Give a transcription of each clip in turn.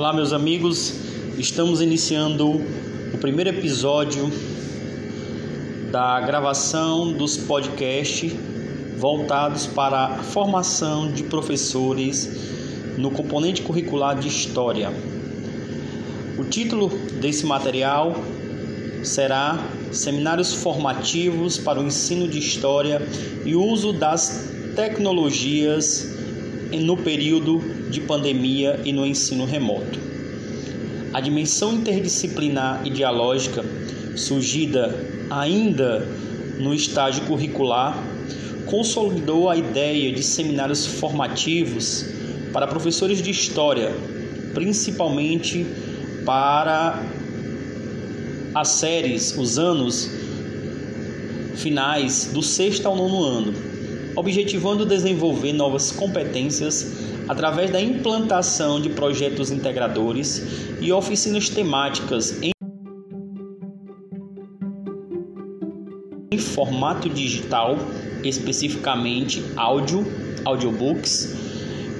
Olá, meus amigos. Estamos iniciando o primeiro episódio da gravação dos podcasts voltados para a formação de professores no componente curricular de História. O título desse material será Seminários Formativos para o Ensino de História e Uso das Tecnologias no período de pandemia e no ensino remoto. A dimensão interdisciplinar e dialógica, surgida ainda no estágio curricular, consolidou a ideia de seminários formativos para professores de história, principalmente para as séries, os anos finais do sexto ao nono ano, objetivando desenvolver novas competências através da implantação de projetos integradores e oficinas temáticas em formato digital, especificamente áudio, audiobooks,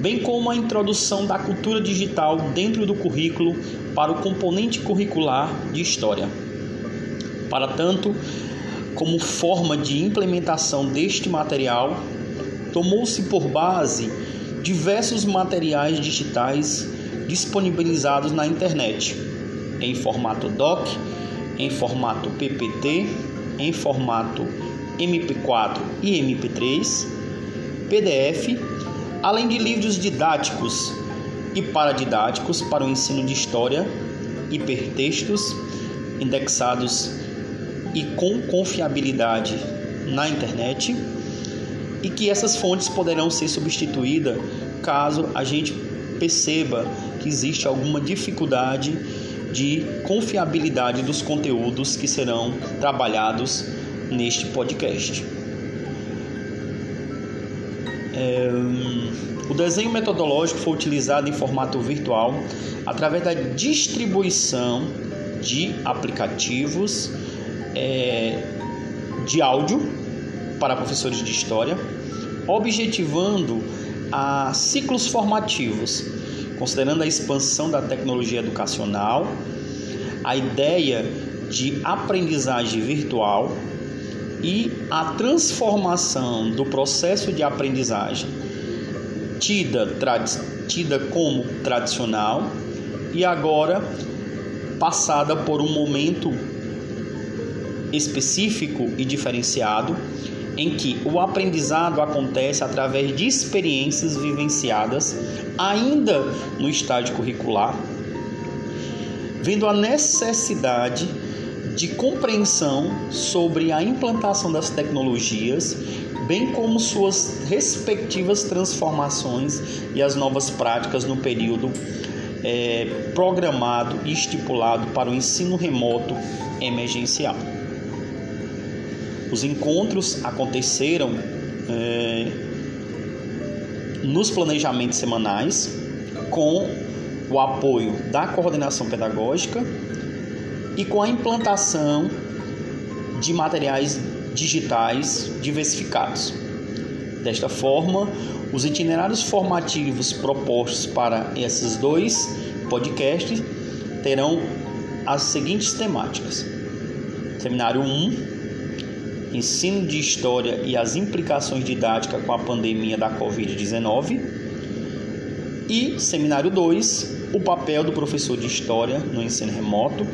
bem como a introdução da cultura digital dentro do currículo para o componente curricular de história. Para tanto, como forma de implementação deste material, tomou-se por base diversos materiais digitais disponibilizados na internet, em formato DOC, em formato PPT, em formato MP4 e MP3, PDF, além de livros didáticos e paradidáticos para o ensino de história, hipertextos indexados e com confiabilidade na internet, e que essas fontes poderão ser substituídas caso a gente perceba que existe alguma dificuldade de confiabilidade dos conteúdos que serão trabalhados neste podcast. É, o desenho metodológico foi utilizado em formato virtual através da distribuição de aplicativos é, de áudio para professores de história, objetivando a ciclos formativos considerando a expansão da tecnologia educacional, a ideia de aprendizagem virtual e a transformação do processo de aprendizagem tida, tida como tradicional e agora passada por um momento específico e diferenciado em que o aprendizado acontece através de experiências vivenciadas ainda no estágio curricular, vendo a necessidade de compreensão sobre a implantação das tecnologias, bem como suas respectivas transformações e as novas práticas no período é, programado e estipulado para o ensino remoto emergencial. Os encontros aconteceram é, nos planejamentos semanais com o apoio da coordenação pedagógica e com a implantação de materiais digitais diversificados. Desta forma, os itinerários formativos propostos para esses dois podcasts terão as seguintes temáticas: Seminário 1 Ensino de História e as implicações didáticas com a pandemia da Covid-19. E seminário 2, o papel do professor de História no ensino remoto,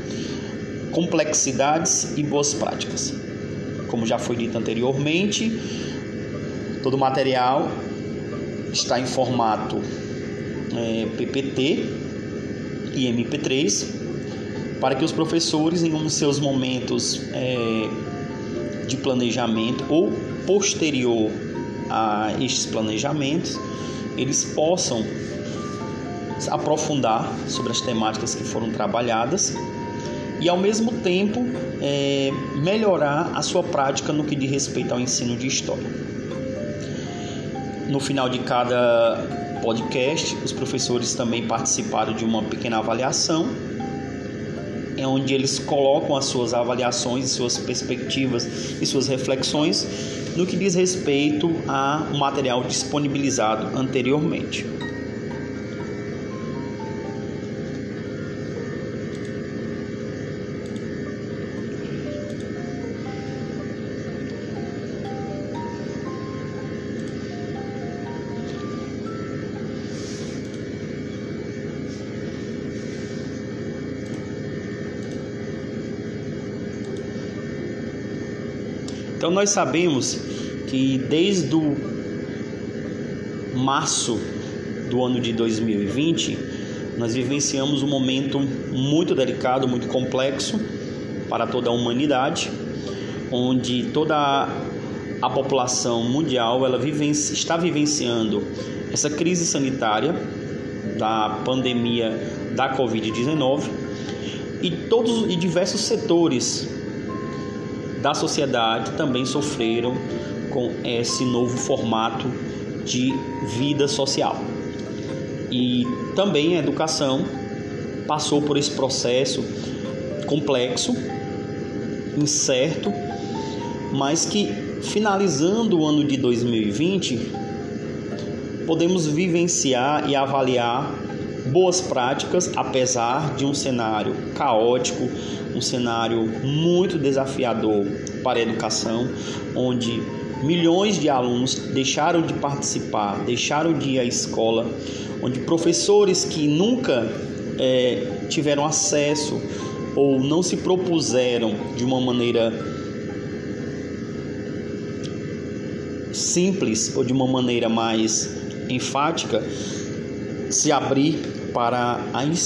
complexidades e boas práticas. Como já foi dito anteriormente, todo o material está em formato é, PPT e MP3 para que os professores, em um dos seus momentos é, de planejamento ou posterior a estes planejamentos, eles possam aprofundar sobre as temáticas que foram trabalhadas e ao mesmo tempo é, melhorar a sua prática no que diz respeito ao ensino de história. No final de cada podcast, os professores também participaram de uma pequena avaliação é onde eles colocam as suas avaliações, suas perspectivas e suas reflexões no que diz respeito ao material disponibilizado anteriormente. Nós sabemos que desde o março do ano de 2020 nós vivenciamos um momento muito delicado, muito complexo para toda a humanidade, onde toda a população mundial ela vivenci, está vivenciando essa crise sanitária da pandemia da Covid-19 e todos e diversos setores da sociedade também sofreram com esse novo formato de vida social. E também a educação passou por esse processo complexo, incerto, mas que finalizando o ano de 2020, podemos vivenciar e avaliar boas práticas, apesar de um cenário caótico, um cenário muito desafiador para a educação, onde milhões de alunos deixaram de participar, deixaram de ir à escola, onde professores que nunca é, tiveram acesso ou não se propuseram de uma maneira simples ou de uma maneira mais enfática se abrir para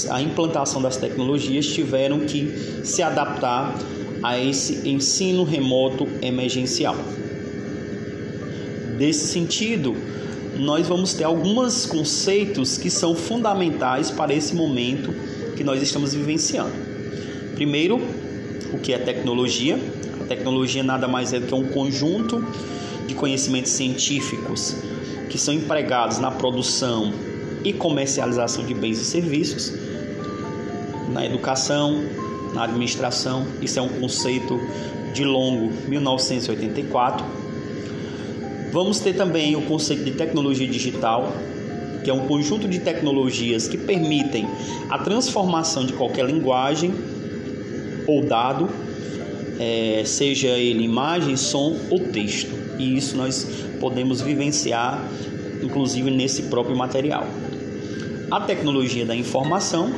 a implantação das tecnologias tiveram que se adaptar a esse ensino remoto emergencial. Desse sentido, nós vamos ter alguns conceitos que são fundamentais para esse momento que nós estamos vivenciando. Primeiro, o que é tecnologia? A tecnologia nada mais é do que um conjunto de conhecimentos científicos que são empregados na produção e comercialização de bens e serviços, na educação, na administração. Isso é um conceito de longo 1984 Vamos ter também o conceito de tecnologia digital, que é um conjunto de tecnologias que permitem a transformação de qualquer linguagem ou dado, é, seja ele imagem, som ou texto. E isso nós podemos vivenciar, inclusive nesse próprio material. A tecnologia da informação,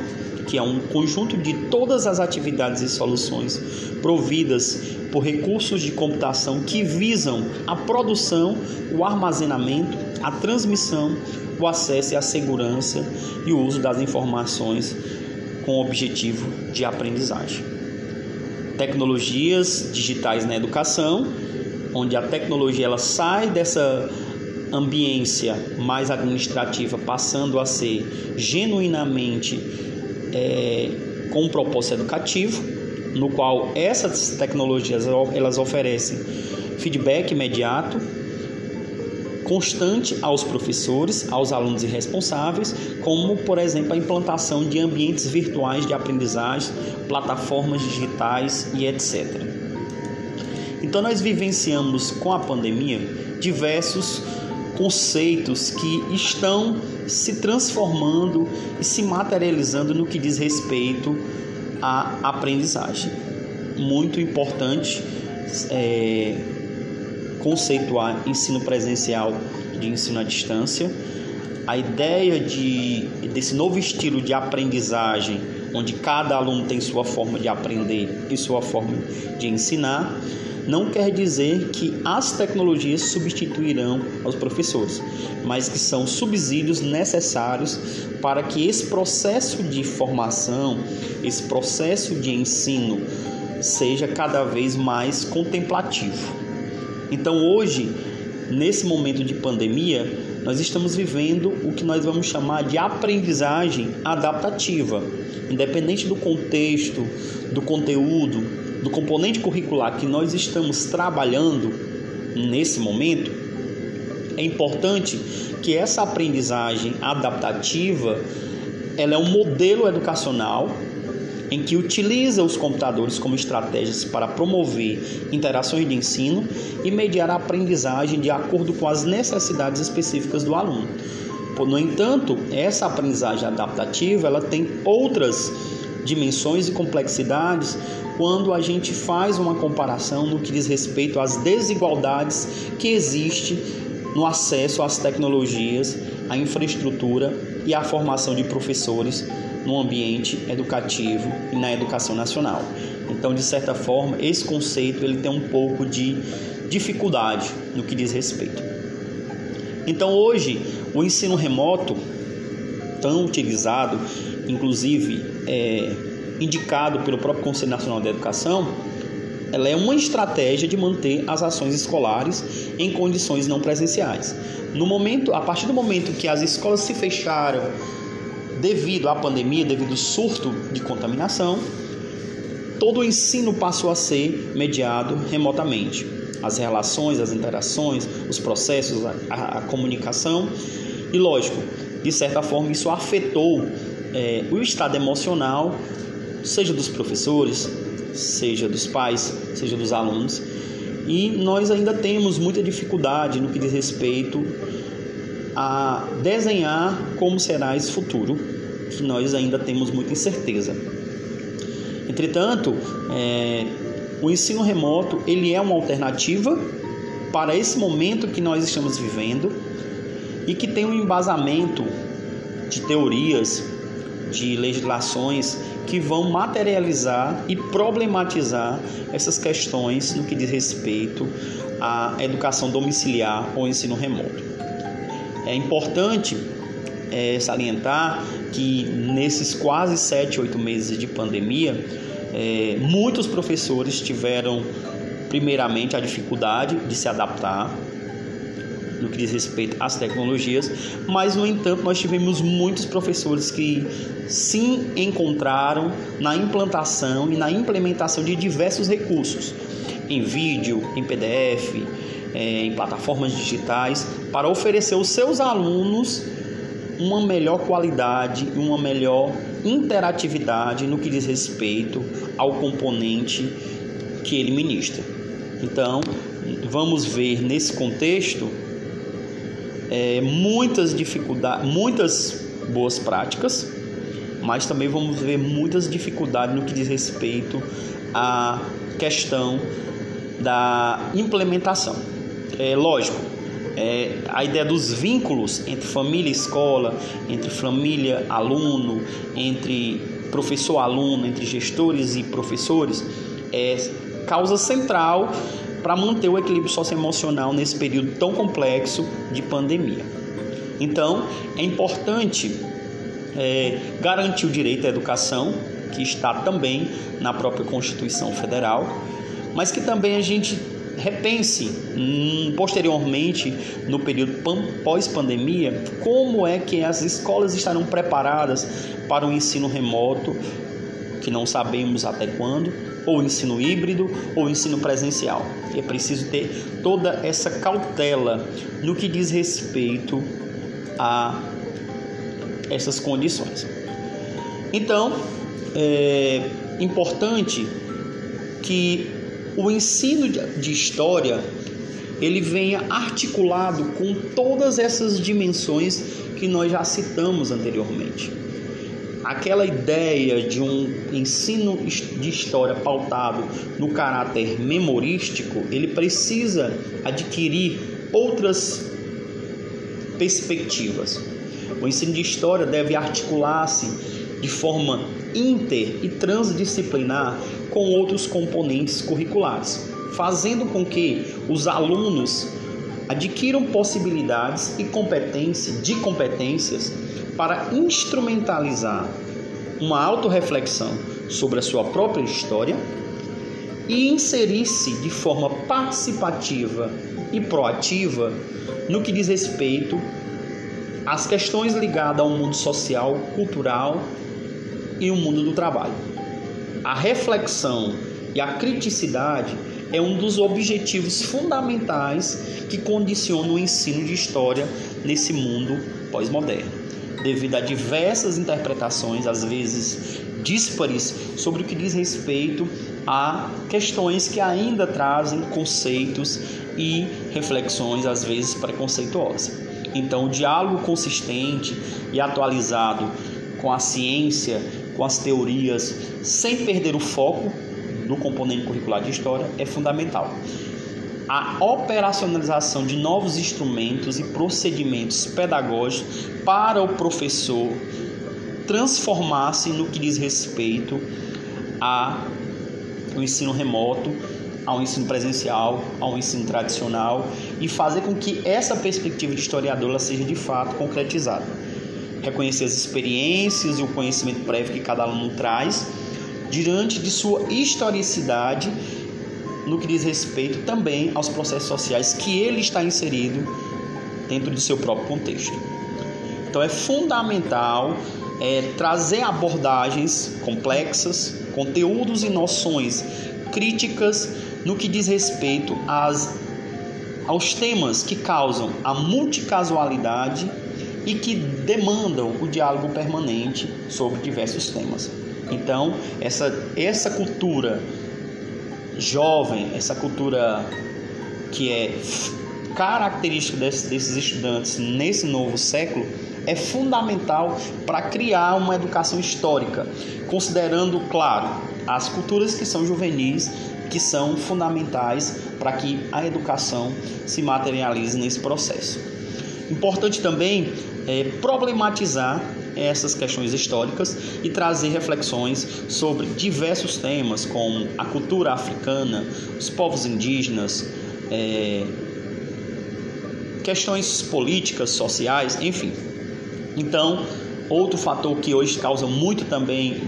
que é um conjunto de todas as atividades e soluções providas por recursos de computação que visam a produção, o armazenamento, a transmissão, o acesso e a segurança e o uso das informações com o objetivo de aprendizagem. Tecnologias digitais na educação, onde a tecnologia ela sai dessa ambiência mais administrativa, passando a ser genuinamente é, com propósito educativo no qual essas tecnologias elas oferecem feedback imediato, constante aos professores, aos alunos e responsáveis, como por exemplo a implantação de ambientes virtuais de aprendizagem, plataformas digitais e etc. Então nós vivenciamos com a pandemia diversos conceitos que estão se transformando e se materializando no que diz respeito a aprendizagem. Muito importante é, conceituar ensino presencial de ensino à distância. A ideia de, desse novo estilo de aprendizagem, onde cada aluno tem sua forma de aprender e sua forma de ensinar, não quer dizer que as tecnologias substituirão os professores, mas que são subsídios necessários para que esse processo de formação, esse processo de ensino seja cada vez mais contemplativo. Então, hoje, nesse momento de pandemia, nós estamos vivendo o que nós vamos chamar de aprendizagem adaptativa. Independente do contexto, do conteúdo, do componente curricular que nós estamos trabalhando nesse momento, é importante que essa aprendizagem adaptativa ela é um modelo educacional em que utiliza os computadores como estratégias para promover interações de ensino e mediar a aprendizagem de acordo com as necessidades específicas do aluno. No entanto, essa aprendizagem adaptativa ela tem outras dimensões e complexidades quando a gente faz uma comparação no que diz respeito às desigualdades que existe no acesso às tecnologias, à infraestrutura e à formação de professores no ambiente educativo e na educação nacional. Então, de certa forma, esse conceito ele tem um pouco de dificuldade no que diz respeito. Então hoje o ensino remoto, tão utilizado, inclusive é, indicado pelo próprio Conselho Nacional de Educação, ela é uma estratégia de manter as ações escolares em condições não presenciais. No momento, a partir do momento que as escolas se fecharam devido à pandemia, devido ao surto de contaminação, todo o ensino passou a ser mediado remotamente. As relações, as interações, os processos, a, a comunicação. E lógico, de certa forma, isso afetou é, o estado emocional, seja dos professores, seja dos pais, seja dos alunos. E nós ainda temos muita dificuldade no que diz respeito a desenhar como será esse futuro, que nós ainda temos muita incerteza. Entretanto, é, o ensino remoto ele é uma alternativa para esse momento que nós estamos vivendo e que tem um embasamento de teorias, de legislações que vão materializar e problematizar essas questões no que diz respeito à educação domiciliar ou ensino remoto. É importante é, salientar que nesses quase sete, oito meses de pandemia, é, muitos professores tiveram, primeiramente, a dificuldade de se adaptar no que diz respeito às tecnologias, mas no entanto nós tivemos muitos professores que se encontraram na implantação e na implementação de diversos recursos em vídeo, em PDF, é, em plataformas digitais, para oferecer aos seus alunos uma melhor qualidade e uma melhor interatividade no que diz respeito ao componente que ele ministra. Então, vamos ver nesse contexto é, muitas dificuldades, muitas boas práticas, mas também vamos ver muitas dificuldades no que diz respeito à questão da implementação. É lógico, é, a ideia dos vínculos entre família e escola, entre família aluno, entre professor aluno, entre gestores e professores, é causa central para manter o equilíbrio socioemocional nesse período tão complexo de pandemia. Então, é importante é, garantir o direito à educação, que está também na própria Constituição Federal, mas que também a gente repense hum, posteriormente no período pós-pandemia como é que as escolas estarão preparadas para o ensino remoto, que não sabemos até quando, ou ensino híbrido ou ensino presencial. É preciso ter toda essa cautela no que diz respeito a essas condições. Então, é importante que o ensino de história ele venha articulado com todas essas dimensões que nós já citamos anteriormente. Aquela ideia de um ensino de história pautado no caráter memorístico, ele precisa adquirir outras perspectivas. O ensino de história deve articular-se de forma inter e transdisciplinar com outros componentes curriculares, fazendo com que os alunos adquiram possibilidades e competência de competências para instrumentalizar uma autorreflexão sobre a sua própria história e inserir-se de forma participativa e proativa no que diz respeito às questões ligadas ao mundo social, cultural e o mundo do trabalho. A reflexão e a criticidade é um dos objetivos fundamentais que condicionam o ensino de história nesse mundo pós-moderno, devido a diversas interpretações, às vezes díspares, sobre o que diz respeito a questões que ainda trazem conceitos e reflexões, às vezes preconceituosas. Então, o diálogo consistente e atualizado com a ciência com as teorias, sem perder o foco do componente curricular de história, é fundamental. A operacionalização de novos instrumentos e procedimentos pedagógicos para o professor transformar-se no que diz respeito ao ensino remoto ao ensino presencial, ao ensino tradicional e fazer com que essa perspectiva de historiador seja de fato concretizada. Reconhecer as experiências e o conhecimento prévio que cada aluno traz diante de sua historicidade no que diz respeito também aos processos sociais que ele está inserido dentro do seu próprio contexto. Então é fundamental é, trazer abordagens complexas, conteúdos e noções críticas no que diz respeito às, aos temas que causam a multicasualidade e que demandam o diálogo permanente sobre diversos temas. Então, essa, essa cultura jovem, essa cultura que é característica desses, desses estudantes nesse novo século, é fundamental para criar uma educação histórica, considerando, claro, as culturas que são juvenis, que são fundamentais para que a educação se materialize nesse processo. Importante também é problematizar essas questões históricas e trazer reflexões sobre diversos temas, como a cultura africana, os povos indígenas, é, questões políticas, sociais, enfim. Então, outro fator que hoje causa muito também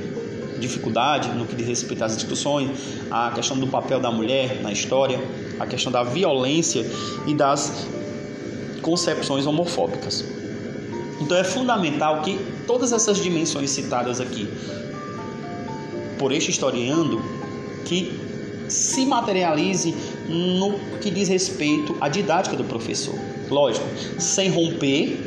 dificuldade no que diz respeito às discussões, a questão do papel da mulher na história, a questão da violência e das concepções homofóbicas. Então é fundamental que todas essas dimensões citadas aqui por este historiando que se materialize no que diz respeito à didática do professor. Lógico, sem romper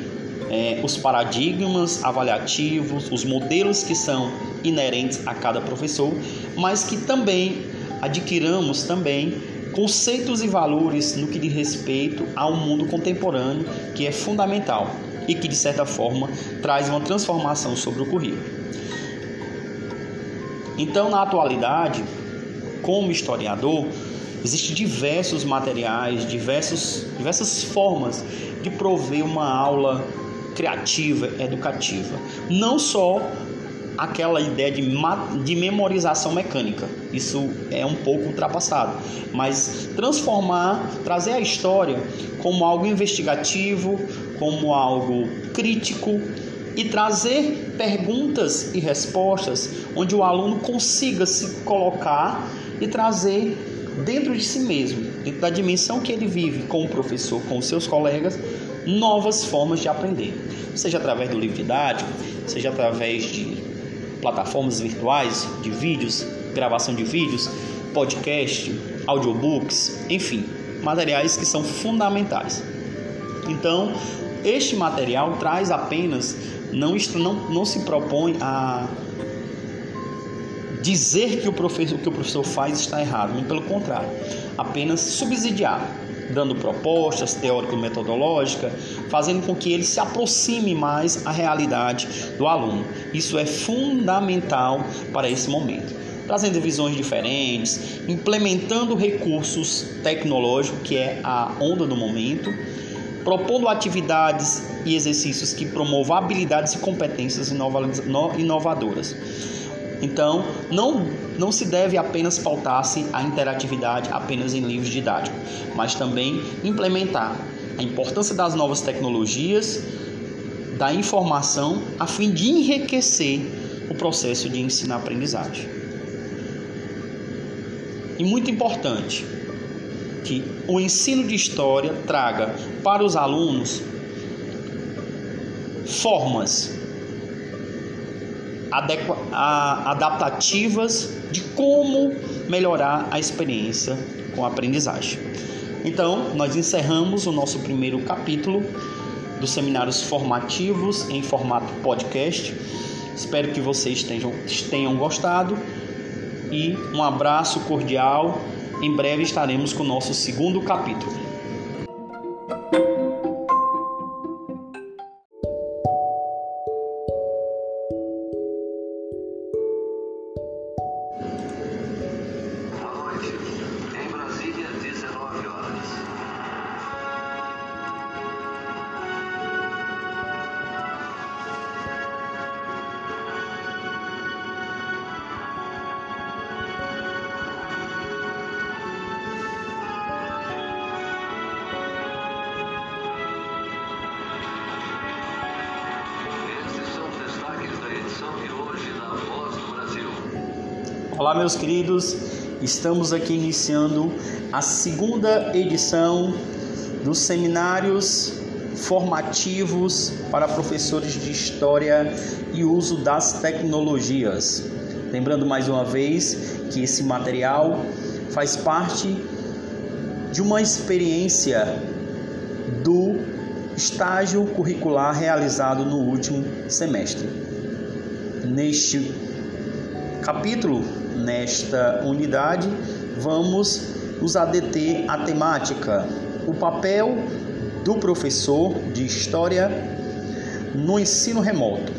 é, os paradigmas avaliativos, os modelos que são inerentes a cada professor, mas que também adquiramos também conceitos e valores no que diz respeito ao mundo contemporâneo, que é fundamental e que de certa forma traz uma transformação sobre o currículo. Então, na atualidade, como historiador, existem diversos materiais, diversos, diversas formas de prover uma aula criativa, educativa. Não só aquela ideia de, de memorização mecânica. Isso é um pouco ultrapassado. Mas transformar, trazer a história como algo investigativo, como algo crítico e trazer perguntas e respostas onde o aluno consiga se colocar e trazer dentro de si mesmo, dentro da dimensão que ele vive com o professor, com os seus colegas, novas formas de aprender, seja através do livro didático, seja através de plataformas virtuais, de vídeos, gravação de vídeos, podcast, audiobooks, enfim, materiais que são fundamentais. Então, este material traz apenas, não, não, não se propõe a dizer que o, professor, que o professor faz está errado, pelo contrário, apenas subsidiar, dando propostas teórico-metodológicas, fazendo com que ele se aproxime mais à realidade do aluno. Isso é fundamental para esse momento. Trazendo visões diferentes, implementando recursos tecnológicos, que é a onda do momento, propondo atividades e exercícios que promovam habilidades e competências inovadoras. Então, não, não se deve apenas pautar-se a interatividade apenas em livros didáticos, mas também implementar a importância das novas tecnologias, da informação, a fim de enriquecer o processo de ensino-aprendizagem. E muito importante, que o ensino de história traga para os alunos formas adaptativas de como melhorar a experiência com a aprendizagem. Então, nós encerramos o nosso primeiro capítulo dos seminários formativos em formato podcast. Espero que vocês tenham, tenham gostado e um abraço cordial. Em breve estaremos com o nosso segundo capítulo. Olá, meus queridos, estamos aqui iniciando a segunda edição dos seminários formativos para professores de História e uso das tecnologias. Lembrando mais uma vez que esse material faz parte de uma experiência do estágio curricular realizado no último semestre. Neste capítulo, nesta unidade, vamos nos adeter à temática o papel do professor de história no ensino remoto,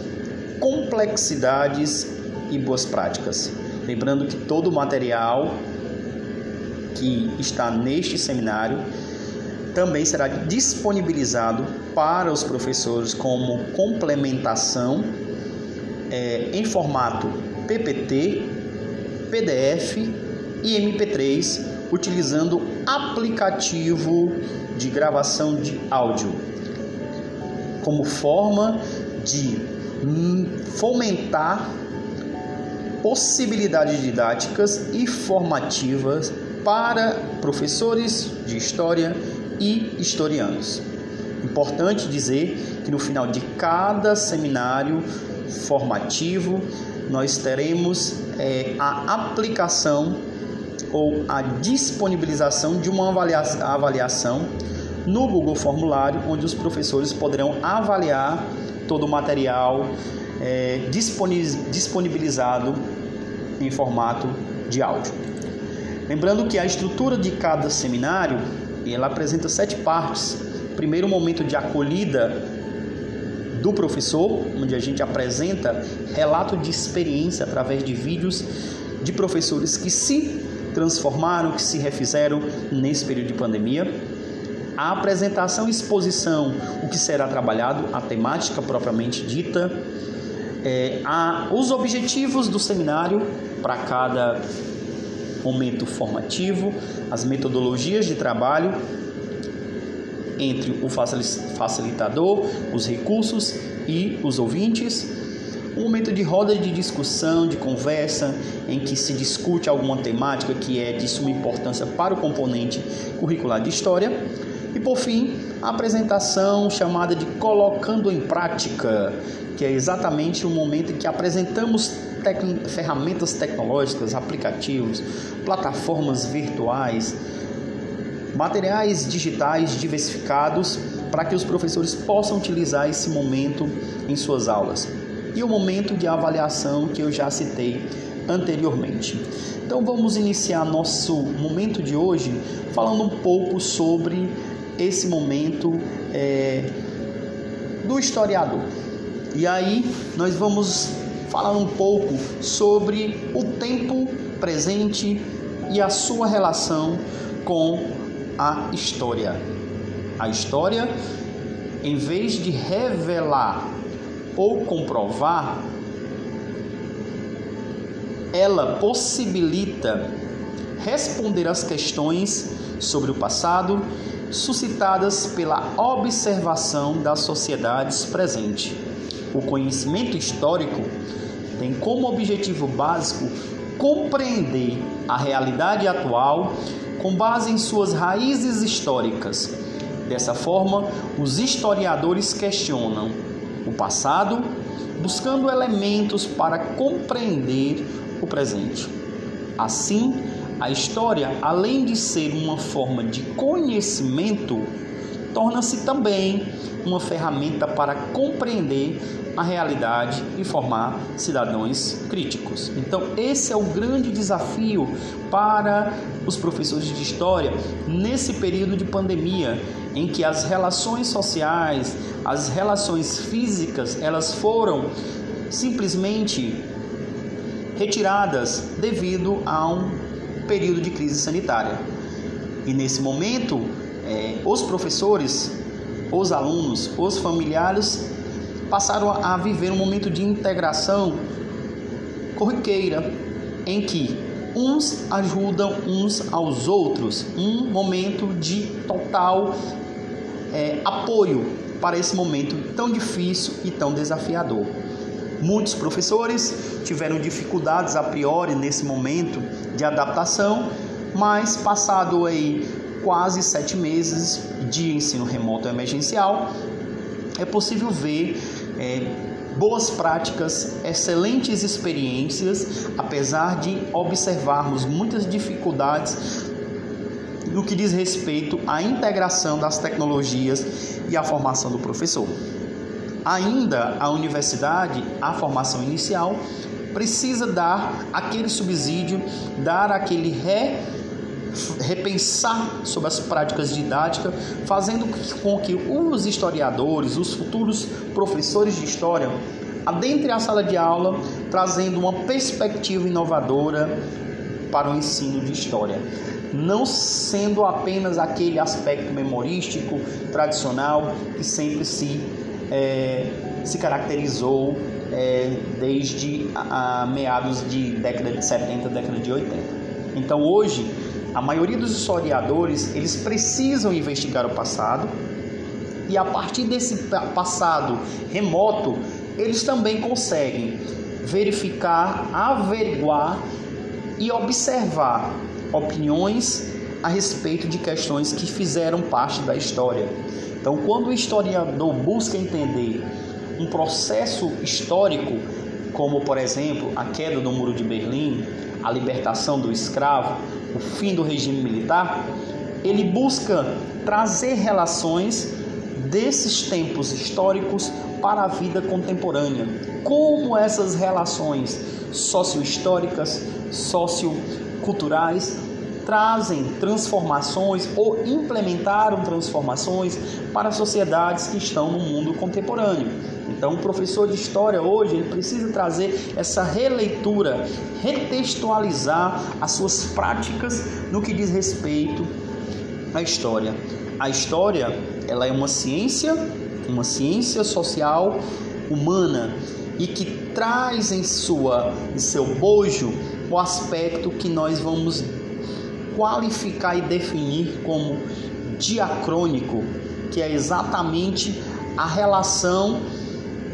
complexidades e boas práticas. Lembrando que todo o material que está neste seminário também será disponibilizado para os professores como complementação é, em formato PPT, PDF e MP3, utilizando aplicativo de gravação de áudio, como forma de fomentar possibilidades didáticas e formativas para professores de história e historianos. Importante dizer que no final de cada seminário formativo nós teremos é, a aplicação ou a disponibilização de uma avaliação no Google Formulário, onde os professores poderão avaliar todo o material é, disponibilizado em formato de áudio. Lembrando que a estrutura de cada seminário ela apresenta sete partes. Primeiro, momento de acolhida do professor, onde a gente apresenta relato de experiência através de vídeos de professores que se transformaram, que se refizeram nesse período de pandemia. A apresentação e exposição, o que será trabalhado, a temática propriamente dita, é, a, os objetivos do seminário para cada momento formativo, as metodologias de trabalho entre o facilitador, os recursos e os ouvintes. Um momento de roda de discussão, de conversa, em que se discute alguma temática que é de suma importância para o componente curricular de história. E por fim, a apresentação chamada de Colocando em Prática, que é exatamente o momento em que apresentamos tec ferramentas tecnológicas, aplicativos, plataformas virtuais, materiais digitais diversificados para que os professores possam utilizar esse momento em suas aulas. E o momento de avaliação que eu já citei anteriormente. Então vamos iniciar nosso momento de hoje falando um pouco sobre esse momento é, do historiador. E aí nós vamos falar um pouco sobre o tempo presente e a sua relação com a história. A história, em vez de revelar ou comprovar, ela possibilita responder às questões sobre o passado suscitadas pela observação das sociedades presentes. O conhecimento histórico tem como objetivo básico compreender a realidade atual com base em suas raízes históricas. Dessa forma, os historiadores questionam o passado, buscando elementos para compreender o presente. Assim, a história, além de ser uma forma de conhecimento, torna-se também uma ferramenta para compreender a realidade e formar cidadãos críticos. Então, esse é o grande desafio para os professores de história nesse período de pandemia, em que as relações sociais, as relações físicas, elas foram simplesmente retiradas devido a um período de crise sanitária. E nesse momento, é, os professores, os alunos, os familiares passaram a viver um momento de integração corriqueira em que uns ajudam uns aos outros, um momento de total é, apoio para esse momento tão difícil e tão desafiador. Muitos professores tiveram dificuldades a priori nesse momento de adaptação, mas passado aí quase sete meses de ensino remoto emergencial, é possível ver é, boas práticas, excelentes experiências, apesar de observarmos muitas dificuldades no que diz respeito à integração das tecnologias e à formação do professor. Ainda a universidade, a formação inicial, precisa dar aquele subsídio, dar aquele ré, repensar sobre as práticas didáticas, fazendo com que os historiadores, os futuros professores de história, adentrem a sala de aula, trazendo uma perspectiva inovadora para o ensino de história não sendo apenas aquele aspecto memorístico tradicional que sempre se é, se caracterizou é, desde a, a, meados de década de 70, década de 80. Então hoje, a maioria dos historiadores, eles precisam investigar o passado e a partir desse passado remoto, eles também conseguem verificar, averiguar e observar opiniões a respeito de questões que fizeram parte da história. Então, quando o historiador busca entender um processo histórico, como por exemplo a queda do Muro de Berlim, a libertação do escravo, o fim do regime militar, ele busca trazer relações desses tempos históricos para a vida contemporânea. Como essas relações socio-históricas, socioculturais trazem transformações ou implementaram transformações para sociedades que estão no mundo contemporâneo. Então, o professor de história hoje ele precisa trazer essa releitura, retextualizar as suas práticas no que diz respeito à história. A história, ela é uma ciência, uma ciência social humana e que traz em sua em seu bojo o aspecto que nós vamos qualificar e definir como diacrônico, que é exatamente a relação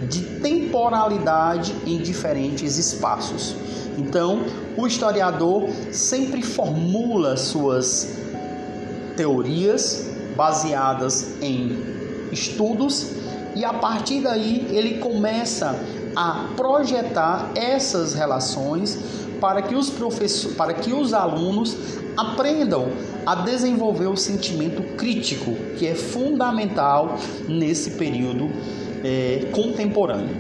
de temporalidade em diferentes espaços. Então, o historiador sempre formula suas teorias baseadas em estudos e a partir daí ele começa a projetar essas relações para que os professores, para que os alunos aprendam a desenvolver o sentimento crítico, que é fundamental nesse período é, contemporâneo.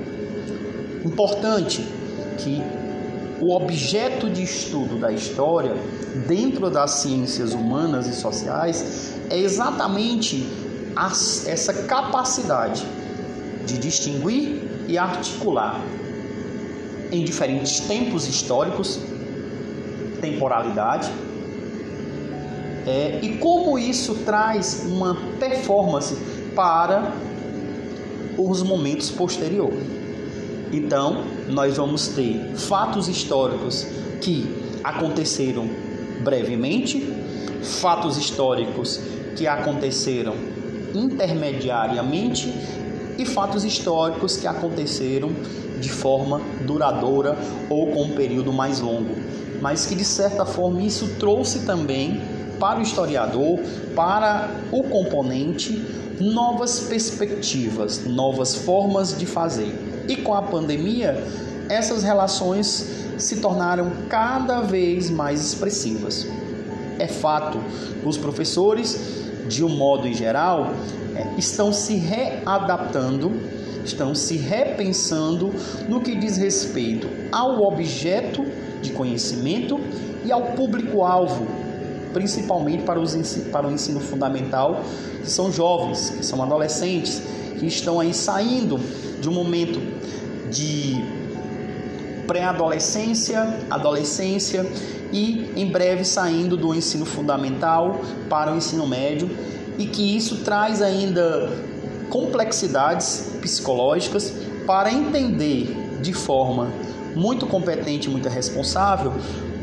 Importante que o objeto de estudo da história dentro das ciências humanas e sociais é exatamente as, essa capacidade de distinguir e articular em diferentes tempos históricos, temporalidade, é, e como isso traz uma performance para os momentos posteriores. Então, nós vamos ter fatos históricos que aconteceram brevemente, fatos históricos que aconteceram intermediariamente e fatos históricos que aconteceram de forma duradoura ou com um período mais longo, mas que de certa forma isso trouxe também para o historiador, para o componente, novas perspectivas, novas formas de fazer. E com a pandemia, essas relações se tornaram cada vez mais expressivas. É fato, os professores, de um modo em geral, estão se readaptando, estão se repensando no que diz respeito ao objeto de conhecimento e ao público-alvo, principalmente para, os, para o ensino fundamental, que são jovens, que são adolescentes, que estão aí saindo de um momento de pré-adolescência, adolescência e em breve saindo do ensino fundamental para o ensino médio e que isso traz ainda complexidades psicológicas para entender de forma muito competente muito responsável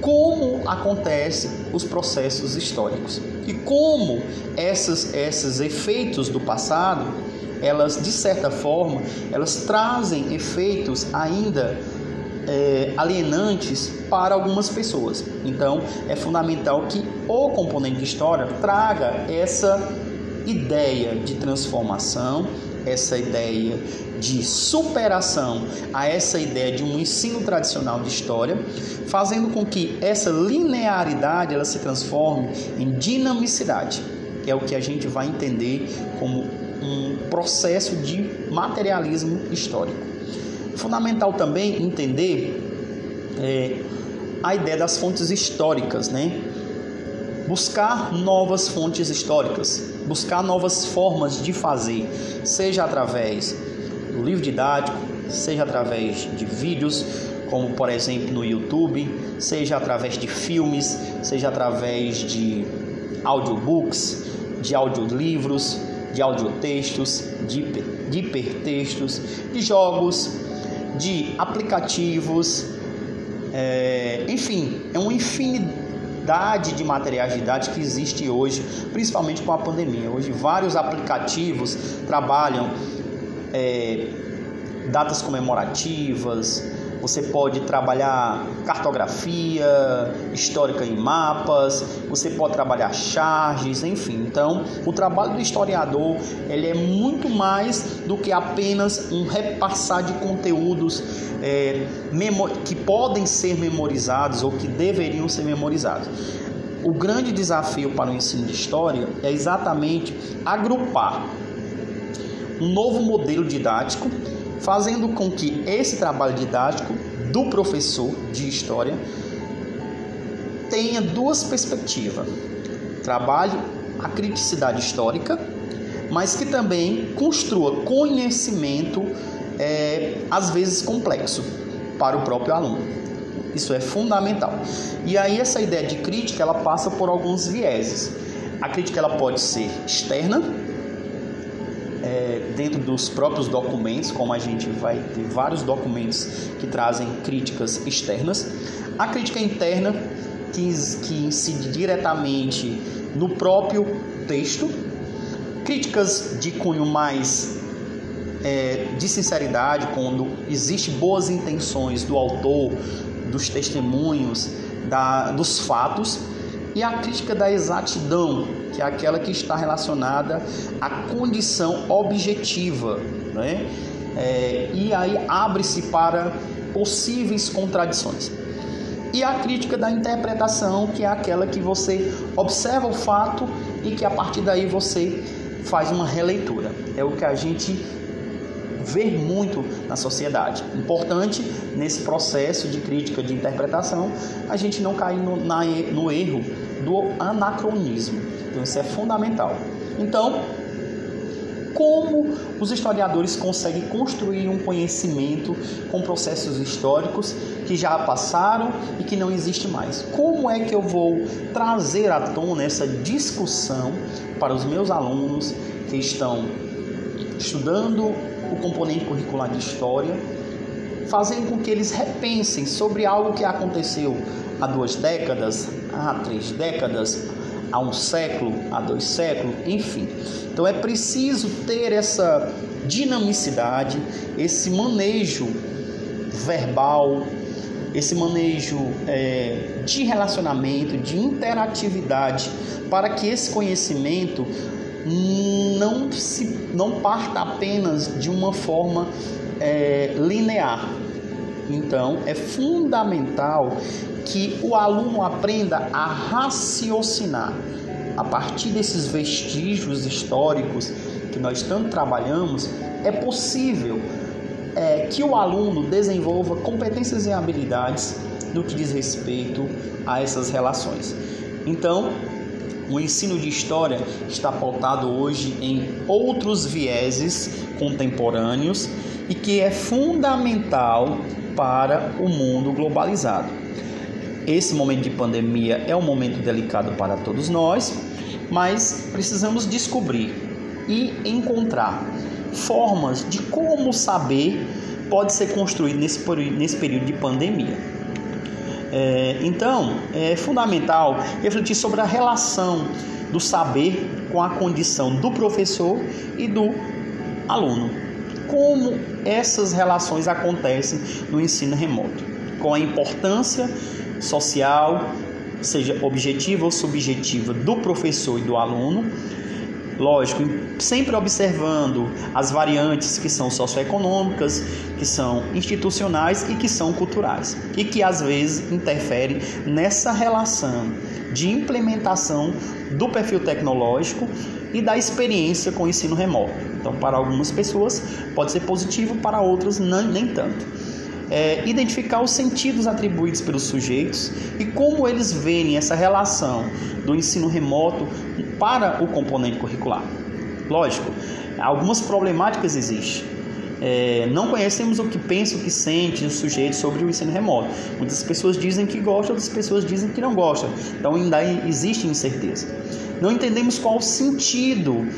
como acontecem os processos históricos e como esses, esses efeitos do passado elas de certa forma, elas trazem efeitos ainda é, alienantes para algumas pessoas. Então, é fundamental que o componente de história traga essa ideia de transformação, essa ideia de superação a essa ideia de um ensino tradicional de história, fazendo com que essa linearidade ela se transforme em dinamicidade, que é o que a gente vai entender como um processo de materialismo histórico. Fundamental também entender é, a ideia das fontes históricas, né? Buscar novas fontes históricas, buscar novas formas de fazer, seja através do livro didático, seja através de vídeos, como por exemplo no YouTube, seja através de filmes, seja através de audiobooks, de audiolivros, de audiotextos, de, de hipertextos, de jogos, de aplicativos, é, enfim, é uma infinidade de materiais didáticos que existe hoje, principalmente com a pandemia. Hoje vários aplicativos trabalham é, datas comemorativas, você pode trabalhar cartografia histórica em mapas, você pode trabalhar charges, enfim. Então, o trabalho do historiador ele é muito mais do que apenas um repassar de conteúdos é, que podem ser memorizados ou que deveriam ser memorizados. O grande desafio para o ensino de história é exatamente agrupar um novo modelo didático fazendo com que esse trabalho didático do professor de história tenha duas perspectivas. Trabalhe a criticidade histórica, mas que também construa conhecimento, é, às vezes complexo, para o próprio aluno. Isso é fundamental. E aí essa ideia de crítica ela passa por alguns vieses. A crítica ela pode ser externa, é, dentro dos próprios documentos, como a gente vai ter vários documentos que trazem críticas externas. A crítica interna, que, que incide diretamente no próprio texto. Críticas de cunho mais é, de sinceridade, quando existe boas intenções do autor, dos testemunhos, da, dos fatos. E a crítica da exatidão, que é aquela que está relacionada à condição objetiva, né? É, e aí abre-se para possíveis contradições. E a crítica da interpretação, que é aquela que você observa o fato e que a partir daí você faz uma releitura. É o que a gente vê muito na sociedade. Importante nesse processo de crítica de interpretação a gente não cair no, na, no erro do anacronismo. Então, isso é fundamental. Então, como os historiadores conseguem construir um conhecimento com processos históricos que já passaram e que não existe mais? Como é que eu vou trazer à tona essa discussão para os meus alunos que estão estudando o componente curricular de história, fazendo com que eles repensem sobre algo que aconteceu há duas décadas, há três décadas, há um século, há dois séculos, enfim. Então é preciso ter essa dinamicidade, esse manejo verbal, esse manejo é, de relacionamento, de interatividade, para que esse conhecimento não se não parta apenas de uma forma é, linear. Então é fundamental que o aluno aprenda a raciocinar a partir desses vestígios históricos que nós tanto trabalhamos, é possível é, que o aluno desenvolva competências e habilidades no que diz respeito a essas relações. Então, o ensino de história está pautado hoje em outros vieses contemporâneos e que é fundamental para o mundo globalizado. Esse momento de pandemia é um momento delicado para todos nós, mas precisamos descobrir e encontrar formas de como saber pode ser construído nesse, nesse período de pandemia. É, então, é fundamental refletir sobre a relação do saber com a condição do professor e do aluno. Como essas relações acontecem no ensino remoto? Com a importância social, seja objetiva ou subjetiva, do professor e do aluno, lógico, sempre observando as variantes que são socioeconômicas, que são institucionais e que são culturais, e que às vezes interferem nessa relação de implementação do perfil tecnológico e da experiência com o ensino remoto. Então, para algumas pessoas pode ser positivo, para outras nem, nem tanto. É, identificar os sentidos atribuídos pelos sujeitos e como eles veem essa relação do ensino remoto para o componente curricular. Lógico, algumas problemáticas existem. É, não conhecemos o que pensa, o que sente o sujeito sobre o ensino remoto. Muitas pessoas dizem que gostam, outras pessoas dizem que não gostam. Então ainda existe incerteza. Não entendemos qual o sentido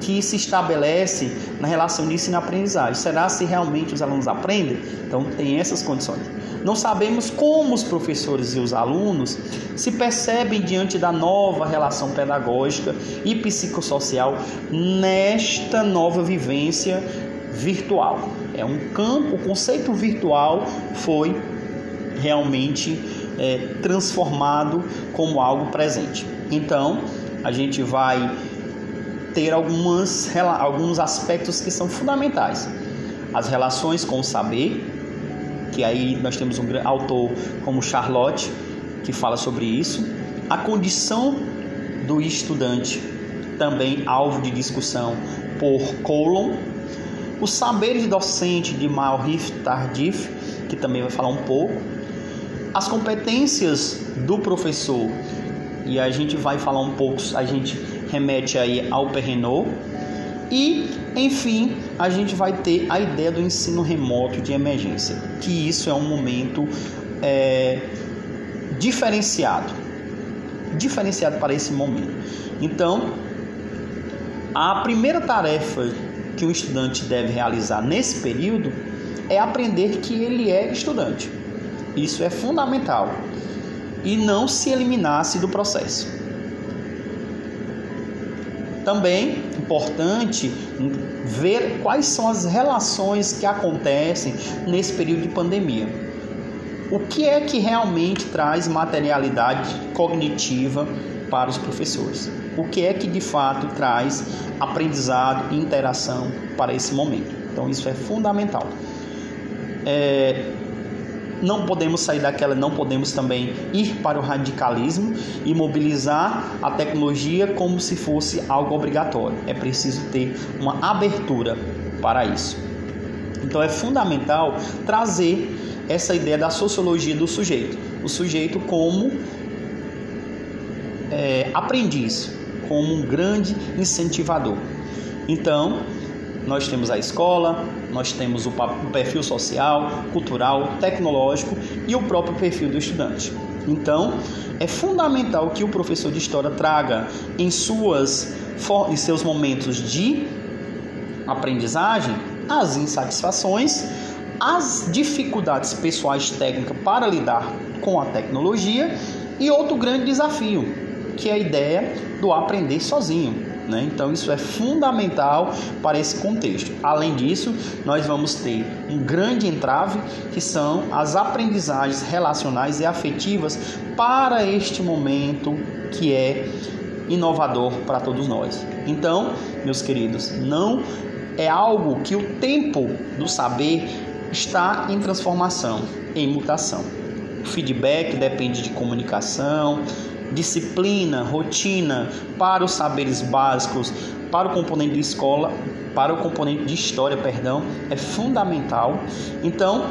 que se estabelece na relação de ensino-aprendizagem. Será se realmente os alunos aprendem? Então, tem essas condições. Não sabemos como os professores e os alunos se percebem diante da nova relação pedagógica e psicossocial nesta nova vivência virtual. É um campo, o conceito virtual foi realmente é, transformado como algo presente. Então, a gente vai ter algumas, alguns aspectos que são fundamentais. As relações com o saber, que aí nós temos um autor como Charlotte que fala sobre isso. A condição do estudante, também alvo de discussão por Colon. Os saberes docente de Maurice Tardif, que também vai falar um pouco. As competências do professor, e a gente vai falar um pouco, a gente remete aí ao Perrenot. E, enfim, a gente vai ter a ideia do ensino remoto de emergência, que isso é um momento é, diferenciado, diferenciado para esse momento. Então, a primeira tarefa que um estudante deve realizar nesse período é aprender que ele é estudante. Isso é fundamental e não se eliminasse do processo. Também importante ver quais são as relações que acontecem nesse período de pandemia. O que é que realmente traz materialidade cognitiva para os professores? O que é que de fato traz aprendizado e interação para esse momento? Então, isso é fundamental. É, não podemos sair daquela, não podemos também ir para o radicalismo e mobilizar a tecnologia como se fosse algo obrigatório. É preciso ter uma abertura para isso. Então é fundamental trazer essa ideia da sociologia do sujeito, o sujeito como é, aprendiz, como um grande incentivador. Então, nós temos a escola, nós temos o perfil social, cultural, tecnológico e o próprio perfil do estudante. Então, é fundamental que o professor de história traga em suas em seus momentos de aprendizagem as insatisfações, as dificuldades pessoais técnicas para lidar com a tecnologia e outro grande desafio, que é a ideia do aprender sozinho. Né? Então, isso é fundamental para esse contexto. Além disso, nós vamos ter um grande entrave que são as aprendizagens relacionais e afetivas para este momento que é inovador para todos nós. Então, meus queridos, não é algo que o tempo do saber está em transformação, em mutação. Feedback depende de comunicação, disciplina, rotina para os saberes básicos, para o componente de escola, para o componente de história, perdão, é fundamental. Então,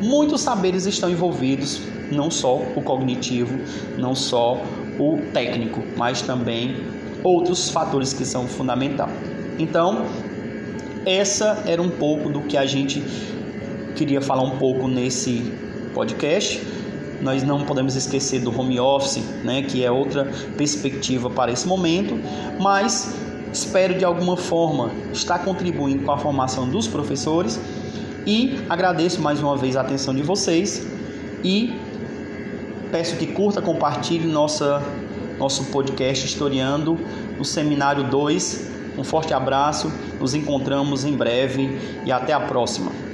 muitos saberes estão envolvidos, não só o cognitivo, não só o técnico, mas também outros fatores que são fundamentais. Então, essa era um pouco do que a gente queria falar um pouco nesse podcast nós não podemos esquecer do home office, né, que é outra perspectiva para esse momento, mas espero de alguma forma estar contribuindo com a formação dos professores e agradeço mais uma vez a atenção de vocês e peço que curta, compartilhe nossa nosso podcast historiando o seminário 2 Um forte abraço, nos encontramos em breve e até a próxima.